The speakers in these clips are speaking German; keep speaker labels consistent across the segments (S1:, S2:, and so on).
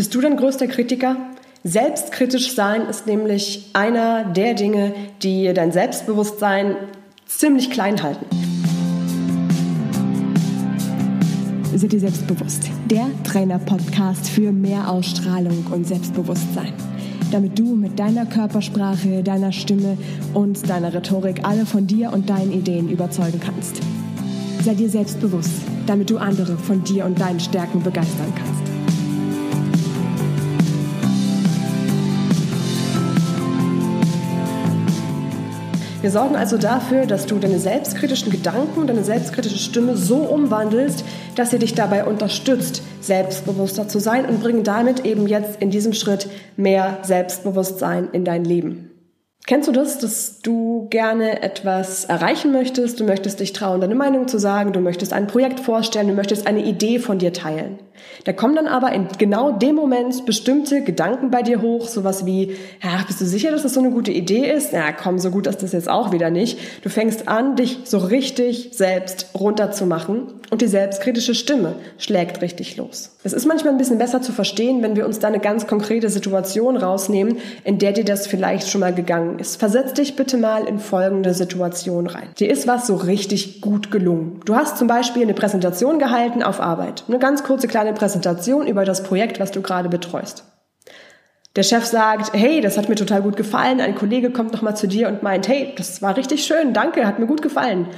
S1: Bist du dein größter Kritiker? Selbstkritisch sein ist nämlich einer der Dinge, die dein Selbstbewusstsein ziemlich klein halten.
S2: Sei dir selbstbewusst. Der Trainer-Podcast für mehr Ausstrahlung und Selbstbewusstsein. Damit du mit deiner Körpersprache, deiner Stimme und deiner Rhetorik alle von dir und deinen Ideen überzeugen kannst. Sei dir selbstbewusst, damit du andere von dir und deinen Stärken begeistern kannst.
S1: Wir sorgen also dafür, dass du deine selbstkritischen Gedanken, deine selbstkritische Stimme so umwandelst, dass sie dich dabei unterstützt, selbstbewusster zu sein und bringen damit eben jetzt in diesem Schritt mehr Selbstbewusstsein in dein Leben. Kennst du das, dass du gerne etwas erreichen möchtest? Du möchtest dich trauen, deine Meinung zu sagen, du möchtest ein Projekt vorstellen, du möchtest eine Idee von dir teilen. Da kommen dann aber in genau dem Moment bestimmte Gedanken bei dir hoch, sowas wie, ja, bist du sicher, dass das so eine gute Idee ist? Ja, komm, so gut ist das jetzt auch wieder nicht. Du fängst an, dich so richtig selbst runterzumachen und die selbstkritische Stimme schlägt richtig los. Es ist manchmal ein bisschen besser zu verstehen, wenn wir uns da eine ganz konkrete Situation rausnehmen, in der dir das vielleicht schon mal gegangen ist. Versetz dich bitte mal in folgende Situation rein. Dir ist was so richtig gut gelungen. Du hast zum Beispiel eine Präsentation gehalten auf Arbeit. Eine ganz kurze kleine Präsentation über das Projekt, was du gerade betreust. Der Chef sagt, hey, das hat mir total gut gefallen. Ein Kollege kommt nochmal zu dir und meint, hey, das war richtig schön, danke, hat mir gut gefallen.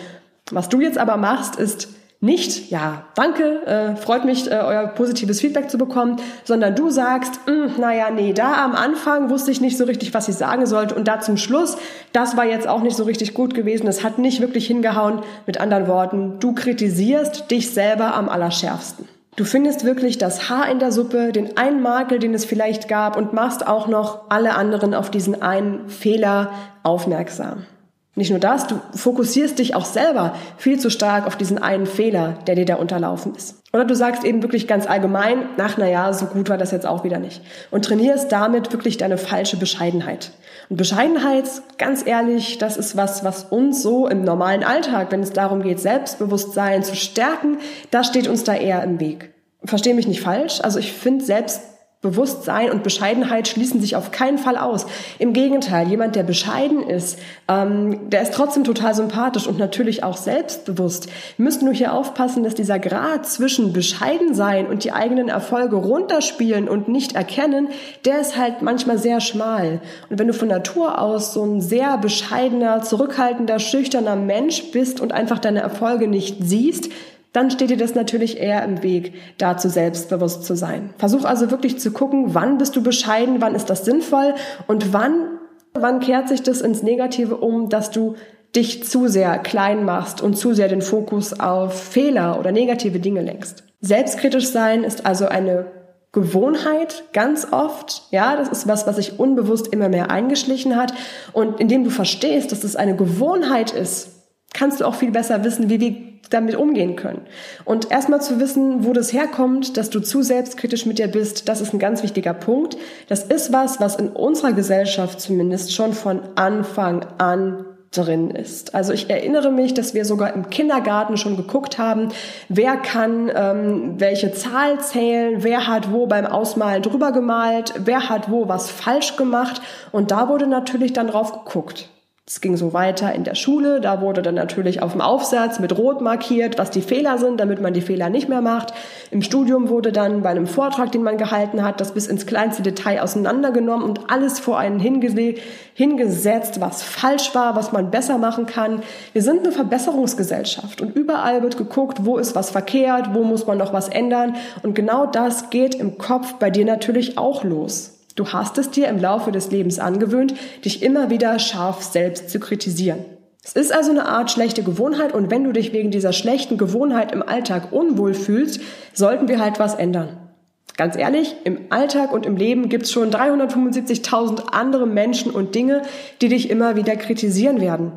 S1: Was du jetzt aber machst, ist, nicht, ja, danke, äh, freut mich, äh, euer positives Feedback zu bekommen, sondern du sagst, hm, naja, nee, da am Anfang wusste ich nicht so richtig, was ich sagen sollte und da zum Schluss, das war jetzt auch nicht so richtig gut gewesen, es hat nicht wirklich hingehauen. Mit anderen Worten, du kritisierst dich selber am allerschärfsten. Du findest wirklich das Haar in der Suppe, den einen Makel, den es vielleicht gab und machst auch noch alle anderen auf diesen einen Fehler aufmerksam. Nicht nur das, du fokussierst dich auch selber viel zu stark auf diesen einen Fehler, der dir da unterlaufen ist. Oder du sagst eben wirklich ganz allgemein, ach na ja, so gut war das jetzt auch wieder nicht. Und trainierst damit wirklich deine falsche Bescheidenheit. Und Bescheidenheit, ganz ehrlich, das ist was, was uns so im normalen Alltag, wenn es darum geht, Selbstbewusstsein zu stärken, das steht uns da eher im Weg. Versteh mich nicht falsch. Also ich finde selbst Bewusstsein und Bescheidenheit schließen sich auf keinen Fall aus. Im Gegenteil, jemand, der bescheiden ist, ähm, der ist trotzdem total sympathisch und natürlich auch selbstbewusst. Wir müssen nur hier aufpassen, dass dieser Grad zwischen bescheiden sein und die eigenen Erfolge runterspielen und nicht erkennen, der ist halt manchmal sehr schmal. Und wenn du von Natur aus so ein sehr bescheidener, zurückhaltender, schüchterner Mensch bist und einfach deine Erfolge nicht siehst, dann steht dir das natürlich eher im Weg, dazu selbstbewusst zu sein. Versuch also wirklich zu gucken, wann bist du bescheiden, wann ist das sinnvoll und wann, wann kehrt sich das ins Negative um, dass du dich zu sehr klein machst und zu sehr den Fokus auf Fehler oder negative Dinge lenkst. Selbstkritisch sein ist also eine Gewohnheit ganz oft. Ja, das ist was, was sich unbewusst immer mehr eingeschlichen hat. Und indem du verstehst, dass es eine Gewohnheit ist, kannst du auch viel besser wissen, wie wir damit umgehen können. Und erstmal zu wissen, wo das herkommt, dass du zu selbstkritisch mit dir bist, das ist ein ganz wichtiger Punkt. Das ist was, was in unserer Gesellschaft zumindest schon von Anfang an drin ist. Also ich erinnere mich, dass wir sogar im Kindergarten schon geguckt haben, wer kann ähm, welche Zahl zählen, wer hat wo beim Ausmalen drüber gemalt, wer hat wo was falsch gemacht und da wurde natürlich dann drauf geguckt. Es ging so weiter in der Schule, da wurde dann natürlich auf dem Aufsatz mit Rot markiert, was die Fehler sind, damit man die Fehler nicht mehr macht. Im Studium wurde dann bei einem Vortrag, den man gehalten hat, das bis ins kleinste Detail auseinandergenommen und alles vor einen hingesetzt, was falsch war, was man besser machen kann. Wir sind eine Verbesserungsgesellschaft und überall wird geguckt, wo ist was verkehrt, wo muss man noch was ändern und genau das geht im Kopf bei dir natürlich auch los. Du hast es dir im Laufe des Lebens angewöhnt, dich immer wieder scharf selbst zu kritisieren. Es ist also eine Art schlechte Gewohnheit und wenn du dich wegen dieser schlechten Gewohnheit im Alltag unwohl fühlst, sollten wir halt was ändern. Ganz ehrlich, im Alltag und im Leben gibt's schon 375.000 andere Menschen und Dinge, die dich immer wieder kritisieren werden.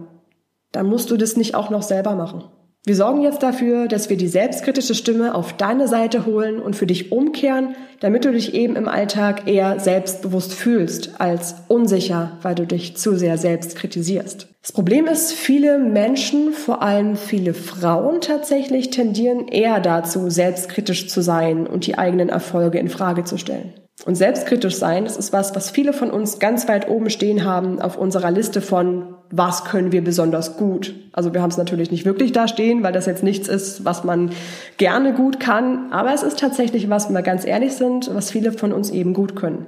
S1: Dann musst du das nicht auch noch selber machen. Wir sorgen jetzt dafür, dass wir die selbstkritische Stimme auf deine Seite holen und für dich umkehren, damit du dich eben im Alltag eher selbstbewusst fühlst als unsicher, weil du dich zu sehr selbst kritisierst. Das Problem ist, viele Menschen, vor allem viele Frauen tatsächlich, tendieren eher dazu, selbstkritisch zu sein und die eigenen Erfolge in Frage zu stellen. Und selbstkritisch sein, das ist was, was viele von uns ganz weit oben stehen haben auf unserer Liste von, was können wir besonders gut. Also wir haben es natürlich nicht wirklich da stehen, weil das jetzt nichts ist, was man gerne gut kann. Aber es ist tatsächlich was, wenn wir ganz ehrlich sind, was viele von uns eben gut können.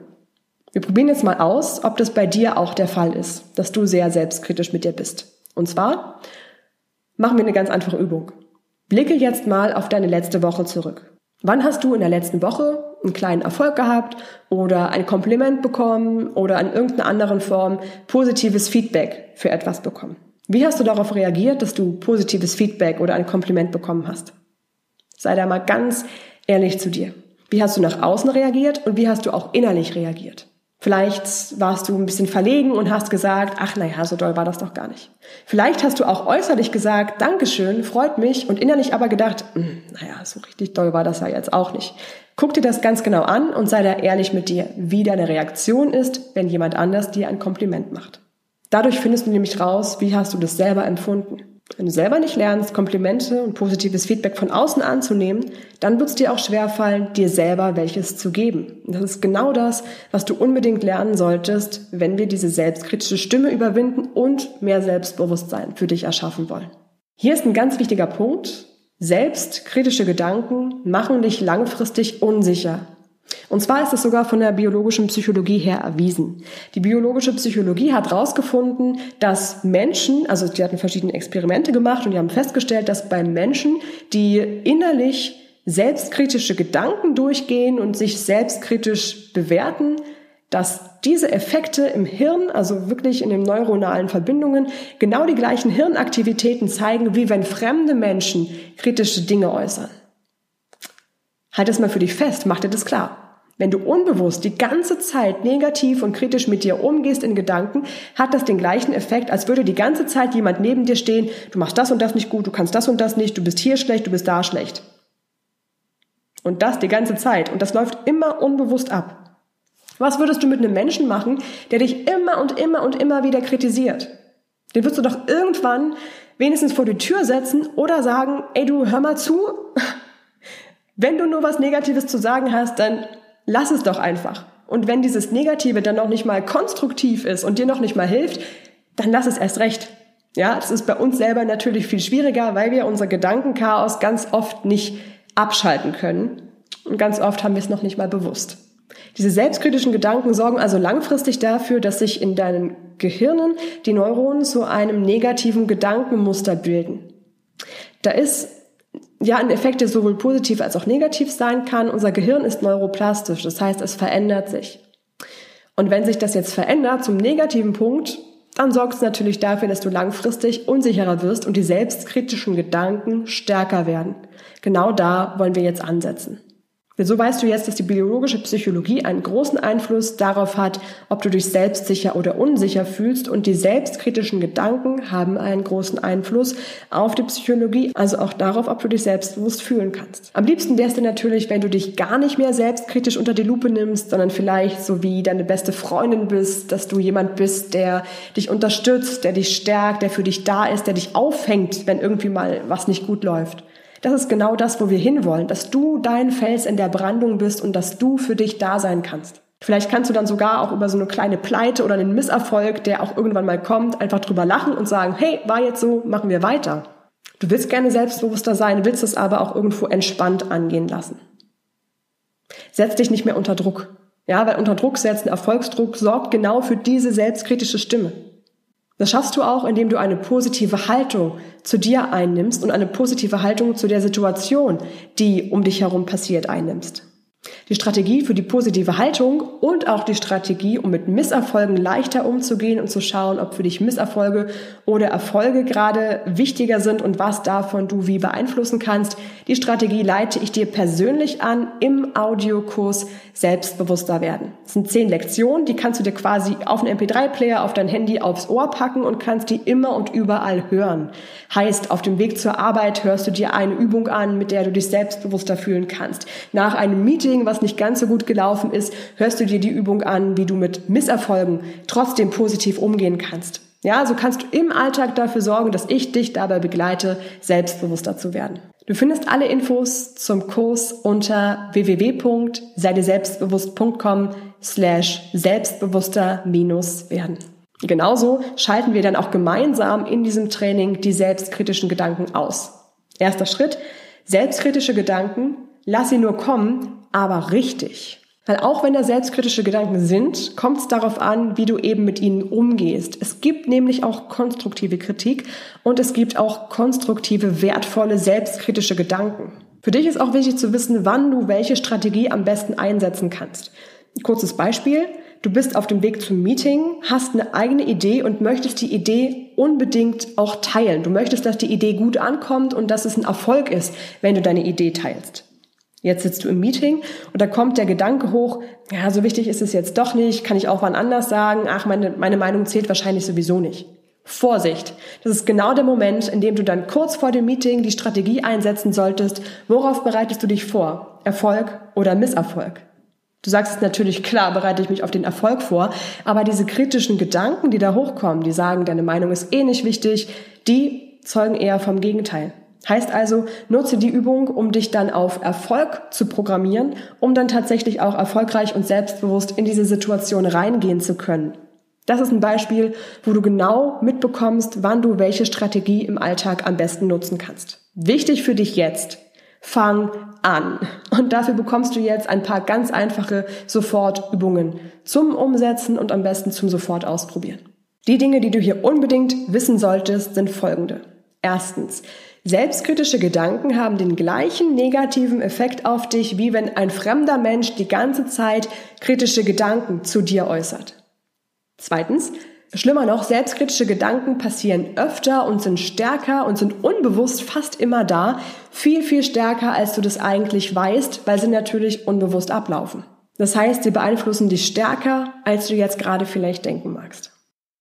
S1: Wir probieren jetzt mal aus, ob das bei dir auch der Fall ist, dass du sehr selbstkritisch mit dir bist. Und zwar machen wir eine ganz einfache Übung. Blicke jetzt mal auf deine letzte Woche zurück. Wann hast du in der letzten Woche einen kleinen Erfolg gehabt oder ein Kompliment bekommen oder in irgendeiner anderen Form positives Feedback für etwas bekommen? Wie hast du darauf reagiert, dass du positives Feedback oder ein Kompliment bekommen hast? Sei da mal ganz ehrlich zu dir. Wie hast du nach außen reagiert und wie hast du auch innerlich reagiert? Vielleicht warst du ein bisschen verlegen und hast gesagt, ach naja, so doll war das doch gar nicht. Vielleicht hast du auch äußerlich gesagt, Dankeschön, freut mich und innerlich aber gedacht, hm, naja, so richtig doll war das ja jetzt auch nicht. Guck dir das ganz genau an und sei da ehrlich mit dir, wie deine Reaktion ist, wenn jemand anders dir ein Kompliment macht. Dadurch findest du nämlich raus, wie hast du das selber empfunden. Wenn du selber nicht lernst, Komplimente und positives Feedback von außen anzunehmen, dann wird es dir auch schwerfallen, dir selber welches zu geben. Und das ist genau das, was du unbedingt lernen solltest, wenn wir diese selbstkritische Stimme überwinden und mehr Selbstbewusstsein für dich erschaffen wollen. Hier ist ein ganz wichtiger Punkt. Selbstkritische Gedanken machen dich langfristig unsicher und zwar ist es sogar von der biologischen Psychologie her erwiesen. Die biologische Psychologie hat herausgefunden, dass Menschen, also die hatten verschiedene Experimente gemacht und die haben festgestellt, dass bei Menschen, die innerlich selbstkritische Gedanken durchgehen und sich selbstkritisch bewerten, dass diese Effekte im Hirn, also wirklich in den neuronalen Verbindungen, genau die gleichen Hirnaktivitäten zeigen, wie wenn fremde Menschen kritische Dinge äußern. Halt es mal für dich fest, mach dir das klar. Wenn du unbewusst die ganze Zeit negativ und kritisch mit dir umgehst in Gedanken, hat das den gleichen Effekt, als würde die ganze Zeit jemand neben dir stehen, du machst das und das nicht gut, du kannst das und das nicht, du bist hier schlecht, du bist da schlecht. Und das die ganze Zeit. Und das läuft immer unbewusst ab. Was würdest du mit einem Menschen machen, der dich immer und immer und immer wieder kritisiert? Den würdest du doch irgendwann wenigstens vor die Tür setzen oder sagen, ey du, hör mal zu, wenn du nur was Negatives zu sagen hast, dann lass es doch einfach. Und wenn dieses Negative dann noch nicht mal konstruktiv ist und dir noch nicht mal hilft, dann lass es erst recht. Ja, das ist bei uns selber natürlich viel schwieriger, weil wir unser Gedankenchaos ganz oft nicht abschalten können. Und ganz oft haben wir es noch nicht mal bewusst. Diese selbstkritischen Gedanken sorgen also langfristig dafür, dass sich in deinen Gehirnen die Neuronen zu einem negativen Gedankenmuster bilden. Da ist ja ein Effekt, der sowohl positiv als auch negativ sein kann. Unser Gehirn ist neuroplastisch, das heißt, es verändert sich. Und wenn sich das jetzt verändert zum negativen Punkt, dann sorgt es natürlich dafür, dass du langfristig unsicherer wirst und die selbstkritischen Gedanken stärker werden. Genau da wollen wir jetzt ansetzen. So weißt du jetzt, dass die biologische Psychologie einen großen Einfluss darauf hat, ob du dich selbstsicher oder unsicher fühlst und die selbstkritischen Gedanken haben einen großen Einfluss auf die Psychologie, also auch darauf, ob du dich selbstbewusst fühlen kannst. Am liebsten wär's dir natürlich, wenn du dich gar nicht mehr selbstkritisch unter die Lupe nimmst, sondern vielleicht so wie deine beste Freundin bist, dass du jemand bist, der dich unterstützt, der dich stärkt, der für dich da ist, der dich auffängt, wenn irgendwie mal was nicht gut läuft. Das ist genau das, wo wir hinwollen, dass du dein Fels in der Brandung bist und dass du für dich da sein kannst. Vielleicht kannst du dann sogar auch über so eine kleine Pleite oder einen Misserfolg, der auch irgendwann mal kommt, einfach drüber lachen und sagen, hey, war jetzt so, machen wir weiter. Du willst gerne selbstbewusster sein, willst es aber auch irgendwo entspannt angehen lassen. Setz dich nicht mehr unter Druck. Ja, weil unter Druck setzen, Erfolgsdruck sorgt genau für diese selbstkritische Stimme. Das schaffst du auch, indem du eine positive Haltung zu dir einnimmst und eine positive Haltung zu der Situation, die um dich herum passiert, einnimmst. Die Strategie für die positive Haltung und auch die Strategie, um mit Misserfolgen leichter umzugehen und zu schauen, ob für dich Misserfolge oder Erfolge gerade wichtiger sind und was davon du wie beeinflussen kannst. Die Strategie leite ich dir persönlich an im Audiokurs Selbstbewusster werden. Das sind zehn Lektionen, die kannst du dir quasi auf einen MP3-Player, auf dein Handy, aufs Ohr packen und kannst die immer und überall hören. Heißt, auf dem Weg zur Arbeit hörst du dir eine Übung an, mit der du dich selbstbewusster fühlen kannst. Nach einem Meeting, was nicht ganz so gut gelaufen ist, hörst du dir die Übung an, wie du mit Misserfolgen trotzdem positiv umgehen kannst. Ja, so kannst du im Alltag dafür sorgen, dass ich dich dabei begleite, selbstbewusster zu werden. Du findest alle Infos zum Kurs unter www.seideselbstbewusst.com slash selbstbewusster minus werden. Genauso schalten wir dann auch gemeinsam in diesem Training die selbstkritischen Gedanken aus. Erster Schritt, selbstkritische Gedanken, lass sie nur kommen, aber richtig. Weil auch wenn da selbstkritische Gedanken sind, kommt es darauf an, wie du eben mit ihnen umgehst. Es gibt nämlich auch konstruktive Kritik und es gibt auch konstruktive, wertvolle, selbstkritische Gedanken. Für dich ist auch wichtig zu wissen, wann du welche Strategie am besten einsetzen kannst. Kurzes Beispiel. Du bist auf dem Weg zum Meeting, hast eine eigene Idee und möchtest die Idee unbedingt auch teilen. Du möchtest, dass die Idee gut ankommt und dass es ein Erfolg ist, wenn du deine Idee teilst. Jetzt sitzt du im Meeting und da kommt der Gedanke hoch, ja, so wichtig ist es jetzt doch nicht, kann ich auch wann anders sagen, ach, meine, meine Meinung zählt wahrscheinlich sowieso nicht. Vorsicht! Das ist genau der Moment, in dem du dann kurz vor dem Meeting die Strategie einsetzen solltest. Worauf bereitest du dich vor? Erfolg oder Misserfolg? Du sagst natürlich, klar, bereite ich mich auf den Erfolg vor, aber diese kritischen Gedanken, die da hochkommen, die sagen, deine Meinung ist eh nicht wichtig, die zeugen eher vom Gegenteil. Heißt also, nutze die Übung, um dich dann auf Erfolg zu programmieren, um dann tatsächlich auch erfolgreich und selbstbewusst in diese Situation reingehen zu können. Das ist ein Beispiel, wo du genau mitbekommst, wann du welche Strategie im Alltag am besten nutzen kannst. Wichtig für dich jetzt. Fang an. Und dafür bekommst du jetzt ein paar ganz einfache Sofortübungen zum Umsetzen und am besten zum Sofort ausprobieren. Die Dinge, die du hier unbedingt wissen solltest, sind folgende. Erstens, Selbstkritische Gedanken haben den gleichen negativen Effekt auf dich, wie wenn ein fremder Mensch die ganze Zeit kritische Gedanken zu dir äußert. Zweitens, schlimmer noch, selbstkritische Gedanken passieren öfter und sind stärker und sind unbewusst fast immer da, viel, viel stärker, als du das eigentlich weißt, weil sie natürlich unbewusst ablaufen. Das heißt, sie beeinflussen dich stärker, als du jetzt gerade vielleicht denken magst.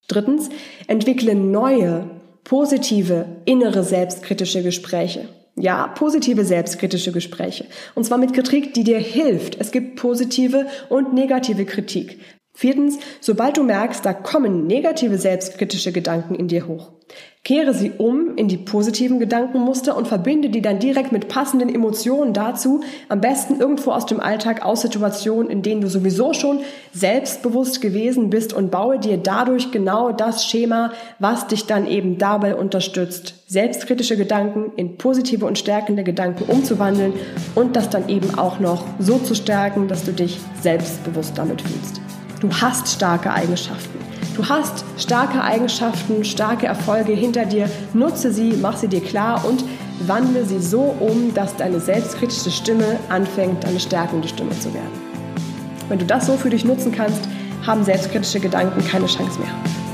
S1: Drittens, entwickle neue, positive innere selbstkritische Gespräche. Ja, positive selbstkritische Gespräche. Und zwar mit Kritik, die dir hilft. Es gibt positive und negative Kritik. Viertens, sobald du merkst, da kommen negative selbstkritische Gedanken in dir hoch, kehre sie um in die positiven Gedankenmuster und verbinde die dann direkt mit passenden Emotionen dazu, am besten irgendwo aus dem Alltag, aus Situationen, in denen du sowieso schon selbstbewusst gewesen bist und baue dir dadurch genau das Schema, was dich dann eben dabei unterstützt, selbstkritische Gedanken in positive und stärkende Gedanken umzuwandeln und das dann eben auch noch so zu stärken, dass du dich selbstbewusst damit fühlst. Du hast starke Eigenschaften. Du hast starke Eigenschaften, starke Erfolge hinter dir. Nutze sie, mach sie dir klar und wandle sie so um, dass deine selbstkritische Stimme anfängt, eine stärkende Stimme zu werden. Wenn du das so für dich nutzen kannst, haben selbstkritische Gedanken keine Chance mehr.